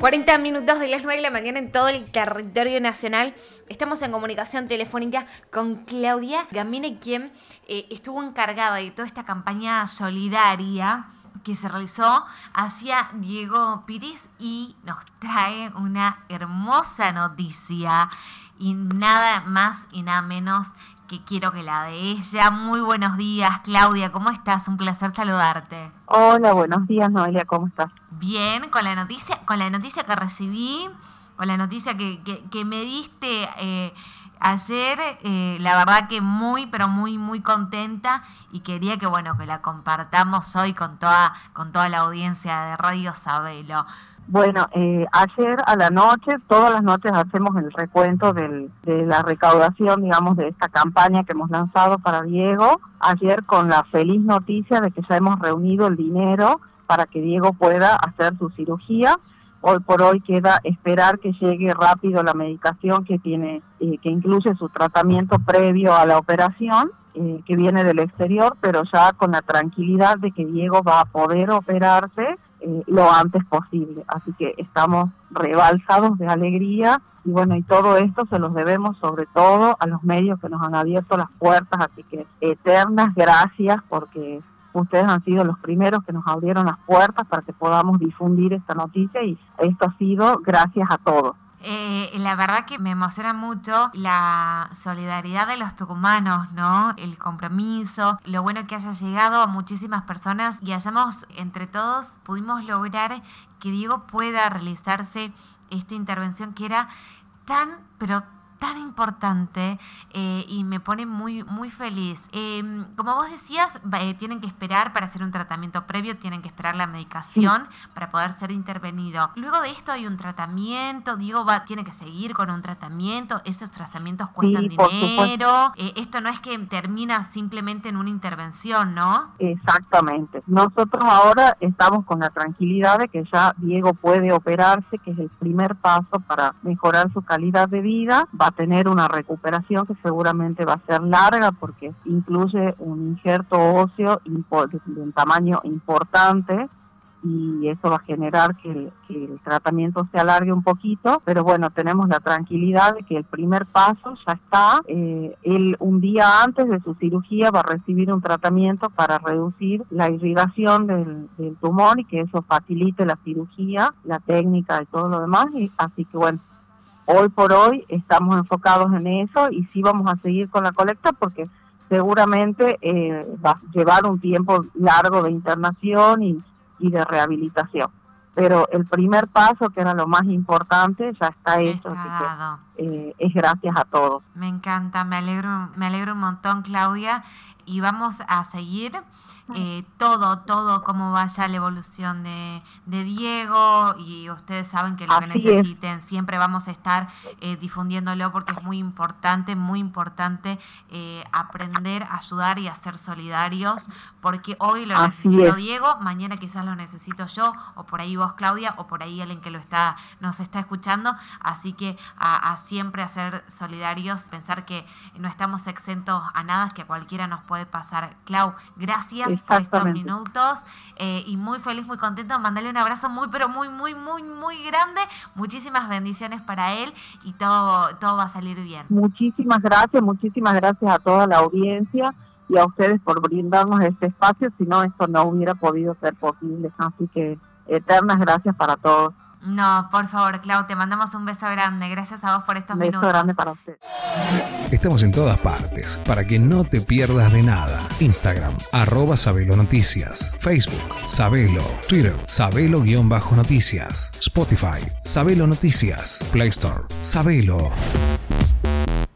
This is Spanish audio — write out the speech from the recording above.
40 minutos de las 9 de la mañana en todo el territorio nacional. Estamos en comunicación telefónica con Claudia Gamine, quien eh, estuvo encargada de toda esta campaña solidaria que se realizó hacia Diego Piris y nos trae una hermosa noticia y nada más y nada menos que quiero que la de ella. Muy buenos días, Claudia, ¿cómo estás? Un placer saludarte. Hola, buenos días, Noelia, ¿cómo estás? Bien, con la noticia, con la noticia que recibí, con la noticia que, que, me diste eh, ayer, eh, la verdad que muy, pero muy, muy contenta y quería que bueno, que la compartamos hoy con toda, con toda la audiencia de Radio Sabelo. Bueno, eh, ayer a la noche, todas las noches hacemos el recuento de la recaudación, digamos, de esta campaña que hemos lanzado para Diego. Ayer con la feliz noticia de que ya hemos reunido el dinero para que Diego pueda hacer su cirugía. Hoy por hoy queda esperar que llegue rápido la medicación que tiene, eh, que incluye su tratamiento previo a la operación. Eh, que viene del exterior, pero ya con la tranquilidad de que Diego va a poder operarse eh, lo antes posible. Así que estamos rebalsados de alegría y bueno, y todo esto se los debemos sobre todo a los medios que nos han abierto las puertas, así que eternas gracias porque ustedes han sido los primeros que nos abrieron las puertas para que podamos difundir esta noticia y esto ha sido gracias a todos. Eh, la verdad que me emociona mucho la solidaridad de los tucumanos, ¿no? El compromiso, lo bueno que haya llegado a muchísimas personas y hayamos entre todos pudimos lograr que Diego pueda realizarse esta intervención que era tan, pero tan importante eh, y me pone muy, muy feliz. Em, como vos decías, eh, tienen que esperar para hacer un tratamiento previo, tienen que esperar la medicación para poder ser intervenido. Luego de esto hay un tratamiento, Diego va, tiene que seguir con un tratamiento, esos tratamientos cuestan dinero, eh, esto no es que termina simplemente en una intervención, ¿no? Exactamente. Nosotros ahora estamos con la tranquilidad de que ya Diego puede operarse, que es el primer paso para mejorar su calidad de vida. Va tener una recuperación que seguramente va a ser larga porque incluye un injerto óseo de un tamaño importante y eso va a generar que el, tratamiento se alargue un poquito, pero bueno, tenemos la tranquilidad de que el primer paso ya está. Eh, él un día antes de su cirugía va a recibir un tratamiento para reducir la irrigación del, del tumor y que eso facilite la cirugía, la técnica y todo lo demás. Y, así que bueno, hoy por hoy estamos enfocados en eso y sí vamos a seguir con la colecta porque seguramente eh, va a llevar un tiempo largo de internación y, de rehabilitación. Pero el primer paso, que era lo más importante, ya está hecho. Eh, es gracias a todos. Me encanta, me alegro, me alegro un montón, Claudia. Y vamos a seguir eh, todo, todo, cómo vaya la evolución de, Diego y ustedes saben que lo que necesiten, siempre vamos a estar eh, difundiéndolo porque es muy importante, muy importante eh, aprender, ayudar y a ser solidarios, porque hoy lo necesito Diego, mañana quizás lo necesito yo, o por ahí vos Claudia, o por ahí alguien que lo está, nos está escuchando, así que a, a siempre a ser solidarios, pensar que no estamos exentos a nada, que cualquiera nos puede pasar. Clau, gracias por estos minutos eh, y muy feliz, muy contento. Mandale un abrazo muy, pero muy, muy, muy, muy grande. Muchísimas bendiciones para él y todo, todo va a salir bien. Muchísimas gracias, muchísimas gracias a toda la audiencia y a ustedes por brindarnos este espacio, si no, esto no hubiera podido ser posible. Así que eternas gracias para todos. No, por favor, Clau, te mandamos un beso grande. Gracias a vos por estos minutos. Beso grande para usted. Estamos en todas partes para que no te pierdas de nada. Instagram, arroba Sabelo Noticias. Facebook, Sabelo. Twitter, Sabelo-Noticias. Spotify, Sabelo Noticias. Play Store, Sabelo.